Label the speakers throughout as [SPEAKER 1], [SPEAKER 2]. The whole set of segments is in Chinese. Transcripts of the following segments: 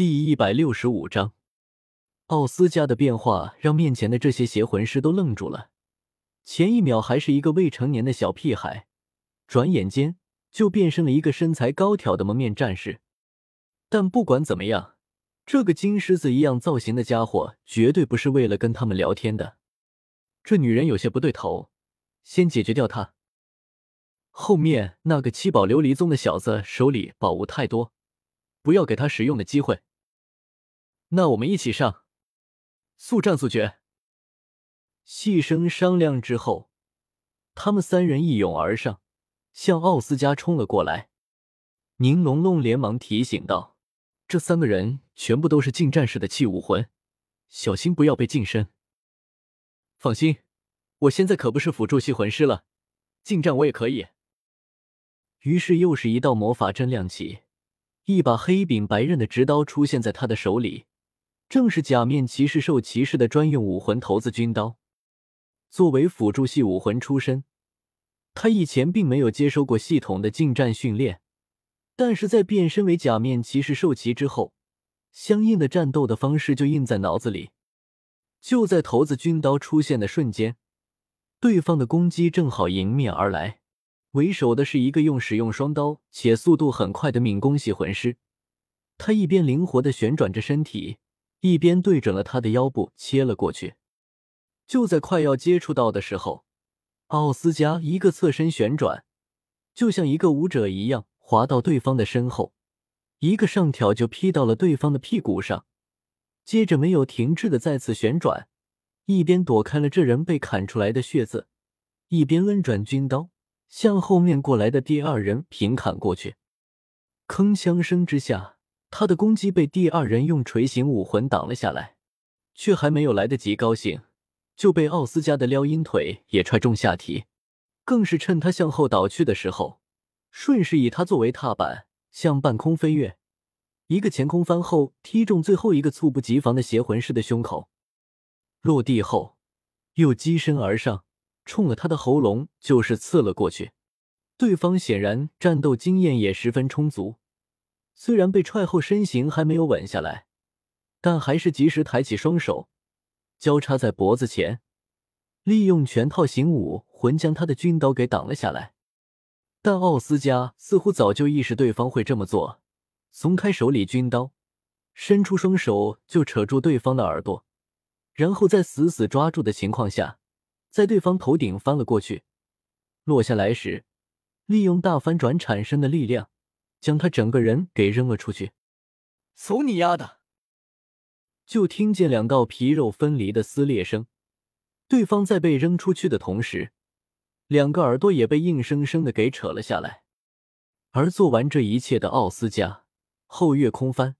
[SPEAKER 1] 第一百六十五章，奥斯加的变化让面前的这些邪魂师都愣住了。前一秒还是一个未成年的小屁孩，转眼间就变身了一个身材高挑的蒙面战士。但不管怎么样，这个金狮子一样造型的家伙绝对不是为了跟他们聊天的。这女人有些不对头，先解决掉她。后面那个七宝琉璃宗的小子手里宝物太多，不要给他使用的机会。那我们一起上，速战速决。细声商量之后，他们三人一拥而上，向奥斯加冲了过来。宁龙龙连忙提醒道：“这三个人全部都是近战士的器武魂，小心不要被近身。”放心，我现在可不是辅助系魂师了，近战我也可以。于是又是一道魔法阵亮起，一把黑柄白刃的直刀出现在他的手里，正是假面骑士兽骑士的专用武魂头子军刀。作为辅助系武魂出身，他以前并没有接受过系统的近战训练，但是在变身为假面骑士兽骑之后，相应的战斗的方式就印在脑子里。就在头子军刀出现的瞬间，对方的攻击正好迎面而来。为首的是一个用使用双刀且速度很快的敏攻系魂师，他一边灵活的旋转着身体，一边对准了他的腰部切了过去。就在快要接触到的时候，奥斯加一个侧身旋转，就像一个舞者一样滑到对方的身后，一个上挑就劈到了对方的屁股上，接着没有停滞的再次旋转，一边躲开了这人被砍出来的血渍，一边抡转军刀。向后面过来的第二人平砍过去，铿锵声之下，他的攻击被第二人用锤形武魂挡了下来，却还没有来得及高兴，就被奥斯加的撩阴腿也踹中下体，更是趁他向后倒去的时候，顺势以他作为踏板向半空飞跃，一个前空翻后踢中最后一个猝不及防的邪魂师的胸口，落地后又机身而上。冲了他的喉咙就是刺了过去，对方显然战斗经验也十分充足，虽然被踹后身形还没有稳下来，但还是及时抬起双手，交叉在脖子前，利用拳套型武魂将他的军刀给挡了下来。但奥斯加似乎早就意识对方会这么做，松开手里军刀，伸出双手就扯住对方的耳朵，然后在死死抓住的情况下。在对方头顶翻了过去，落下来时，利用大翻转产生的力量，将他整个人给扔了出去。
[SPEAKER 2] 走你丫的！
[SPEAKER 1] 就听见两道皮肉分离的撕裂声。对方在被扔出去的同时，两个耳朵也被硬生生的给扯了下来。而做完这一切的奥斯加后跃空翻，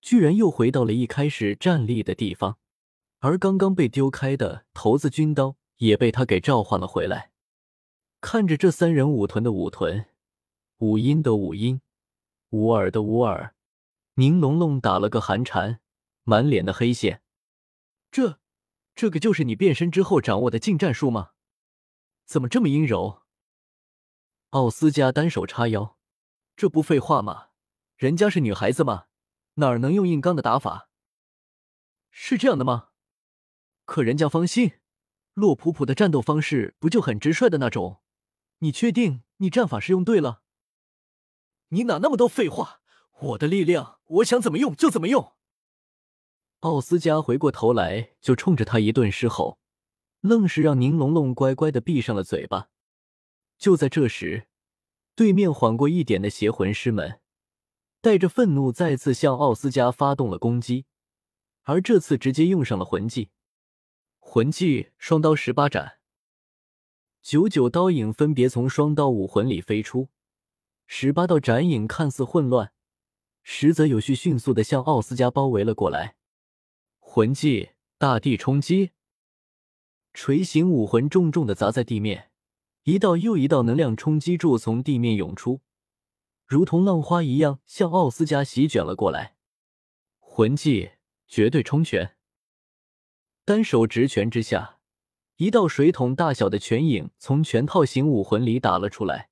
[SPEAKER 1] 居然又回到了一开始站立的地方，而刚刚被丢开的头子军刀。也被他给召唤了回来。看着这三人舞臀的舞臀，五音的五音，五耳的五耳，宁龙龙打了个寒颤，满脸的黑线。这，这个就是你变身之后掌握的近战术吗？怎么这么阴柔？奥斯加单手叉腰，这不废话吗？人家是女孩子嘛，哪能用硬刚的打法？是这样的吗？可人家芳心。洛普普的战斗方式不就很直率的那种？你确定你战法是用对了？
[SPEAKER 2] 你哪那么多废话？我的力量，我想怎么用就怎么用。
[SPEAKER 1] 奥斯加回过头来就冲着他一顿狮吼，愣是让宁龙龙乖乖的闭上了嘴巴。就在这时，对面缓过一点的邪魂师们带着愤怒再次向奥斯加发动了攻击，而这次直接用上了魂技。魂技双刀十八斩，九九刀影分别从双刀武魂里飞出，十八道斩影看似混乱，实则有序，迅速的向奥斯加包围了过来。魂技大地冲击，锤形武魂重重的砸在地面，一道又一道能量冲击柱从地面涌出，如同浪花一样向奥斯加席卷了过来。魂技绝对冲拳。单手直拳之下，一道水桶大小的拳影从全套型武魂里打了出来，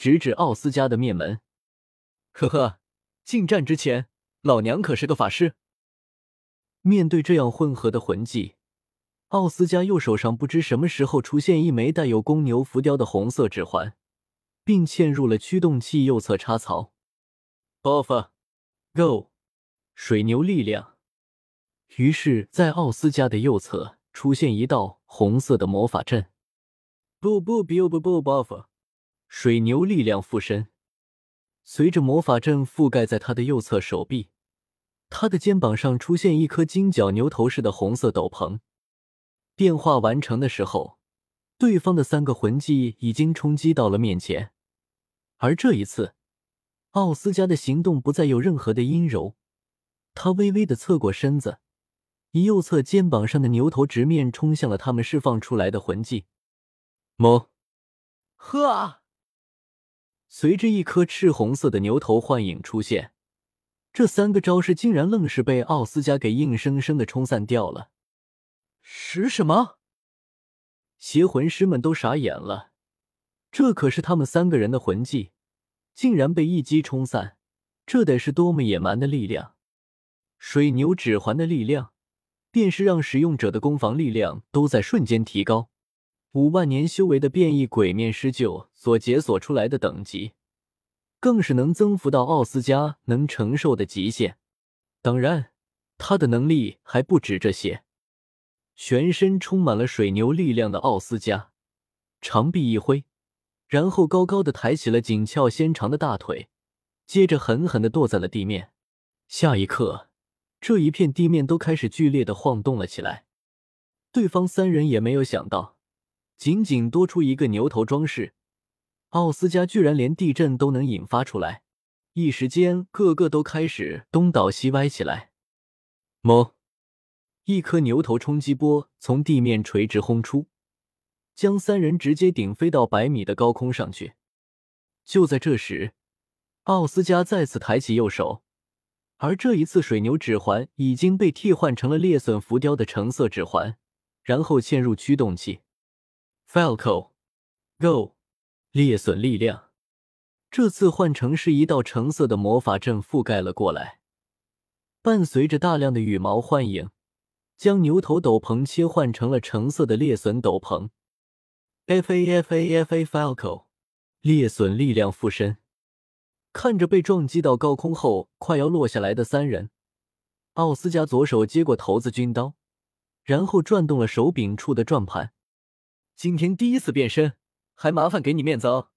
[SPEAKER 1] 直指奥斯加的面门。呵呵，近战之前，
[SPEAKER 2] 老娘可是个法师。
[SPEAKER 1] 面对这样混合的魂技，奥斯加右手上不知什么时候出现一枚带有公牛浮雕的红色指环，并嵌入了驱动器右侧插槽。Buff，Go，水牛力量。于是，在奥斯加的右侧出现一道红色的魔法阵。
[SPEAKER 2] 不不不不不不 off，
[SPEAKER 1] 水牛力量附身。随着魔法阵覆盖在他的右侧手臂，他的肩膀上出现一颗金角牛头似的红色斗篷。变化完成的时候，对方的三个魂技已经冲击到了面前，而这一次，奥斯加的行动不再有任何的阴柔，他微微的侧过身子，以右侧肩膀上的牛头直面冲向了他们释放出来的魂技。么，
[SPEAKER 2] 呵啊！
[SPEAKER 1] 随着一颗赤红色的牛头幻影出现，这三个招式竟然愣是被奥斯加给硬生生的冲散掉了。
[SPEAKER 2] 使什么？
[SPEAKER 1] 邪魂师们都傻眼了，这可是他们三个人的魂技，竟然被一击冲散，这得是多么野蛮的力量！水牛指环的力量，便是让使用者的攻防力量都在瞬间提高。五万年修为的变异鬼面狮鹫所解锁出来的等级，更是能增幅到奥斯加能承受的极限。当然，他的能力还不止这些。全身充满了水牛力量的奥斯加，长臂一挥，然后高高的抬起了紧翘纤长的大腿，接着狠狠的跺在了地面。下一刻，这一片地面都开始剧烈的晃动了起来。对方三人也没有想到，仅仅多出一个牛头装饰，奥斯加居然连地震都能引发出来。一时间，个个都开始东倒西歪起来。某。一颗牛头冲击波从地面垂直轰出，将三人直接顶飞到百米的高空上去。就在这时，奥斯加再次抬起右手，而这一次水牛指环已经被替换成了裂损浮雕的橙色指环，然后嵌入驱动器。Falco，Go，裂损力量，这次换成是一道橙色的魔法阵覆盖了过来，伴随着大量的羽毛幻影。将牛头斗篷切换成了橙色的裂损斗篷，F A F A F A Falco，裂损力量附身。看着被撞击到高空后快要落下来的三人，奥斯加左手接过头子军刀，然后转动了手柄处的转盘。
[SPEAKER 2] 今天第一次变身，还麻烦给你面子哦。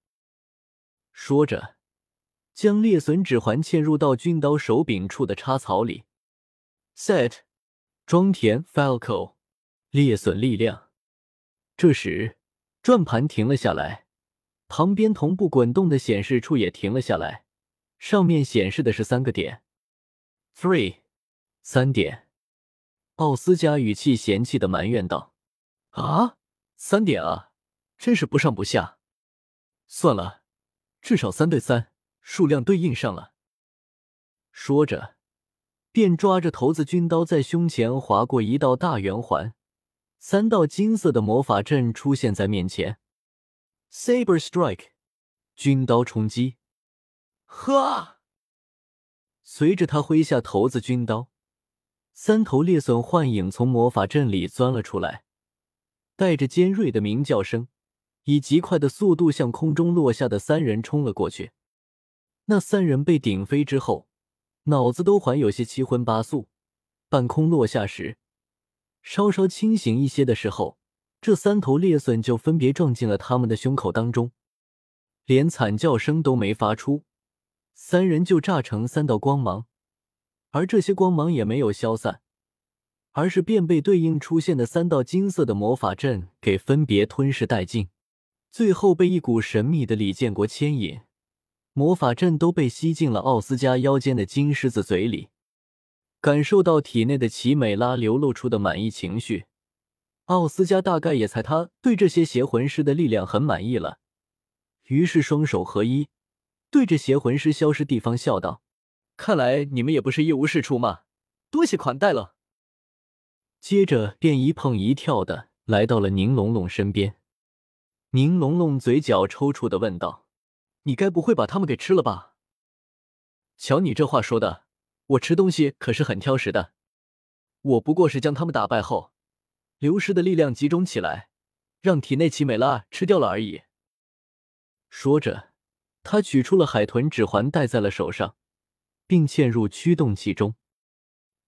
[SPEAKER 1] 说着，将裂损指环嵌入到军刀手柄处的插槽里。Set。装填 Falco，裂损力量。这时，转盘停了下来，旁边同步滚动的显示处也停了下来，上面显示的是三个点，three，三点。奥斯加语气嫌弃的埋怨道：“
[SPEAKER 2] 啊，三点啊，真是不上不下。算了，至少三对三，数量对应上了。”
[SPEAKER 1] 说着。便抓着头子军刀在胸前划过一道大圆环，三道金色的魔法阵出现在面前。Saber Strike，军刀冲击。
[SPEAKER 2] 呵！
[SPEAKER 1] 随着他挥下头子军刀，三头裂损幻影从魔法阵里钻了出来，带着尖锐的鸣叫声，以极快的速度向空中落下的三人冲了过去。那三人被顶飞之后。脑子都还有些七荤八素，半空落下时，稍稍清醒一些的时候，这三头猎隼就分别撞进了他们的胸口当中，连惨叫声都没发出，三人就炸成三道光芒，而这些光芒也没有消散，而是便被对应出现的三道金色的魔法阵给分别吞噬殆尽，最后被一股神秘的李建国牵引。魔法阵都被吸进了奥斯加腰间的金狮子嘴里，感受到体内的奇美拉流露出的满意情绪，奥斯加大概也猜他对这些邪魂师的力量很满意了，于是双手合一，对着邪魂师消失地方笑道：“
[SPEAKER 2] 看来你们也不是一无是处嘛，多谢款待了。”
[SPEAKER 1] 接着便一碰一跳的来到了宁龙龙身边，宁龙龙嘴角抽搐的问道。
[SPEAKER 2] 你该不会把他们给吃了吧？瞧你这话说的，我吃东西可是很挑食的。我不过是将他们打败后，流失的力量集中起来，让体内奇美拉吃掉了而已。
[SPEAKER 1] 说着，他取出了海豚指环，戴在了手上，并嵌入驱动器中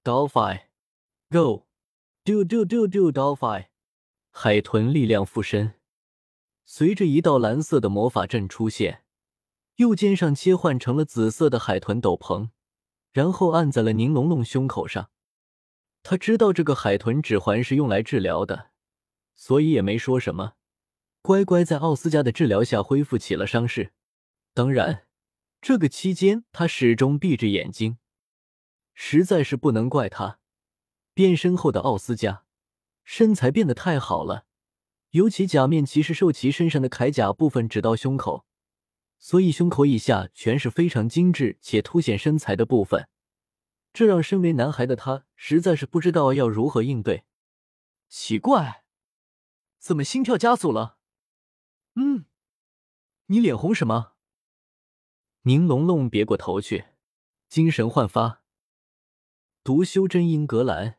[SPEAKER 2] golfi go。Do Do Do Do Dolphin，
[SPEAKER 1] 海豚力量附身，随着一道蓝色的魔法阵出现，右肩上切换成了紫色的海豚斗篷，然后按在了宁龙龙胸口上。他知道这个海豚指环是用来治疗的，所以也没说什么，乖乖在奥斯加的治疗下恢复起了伤势。当然，这个期间他始终闭着眼睛，实在是不能怪他。变身后的奥斯加身材变得太好了，尤其假面骑士兽骑身上的铠甲部分只到胸口，所以胸口以下全是非常精致且凸显身材的部分。这让身为男孩的他实在是不知道要如何应对。
[SPEAKER 2] 奇怪，怎么心跳加速了？
[SPEAKER 1] 嗯，
[SPEAKER 2] 你脸红什么？
[SPEAKER 1] 宁龙龙别过头去，精神焕发。读修真英格兰，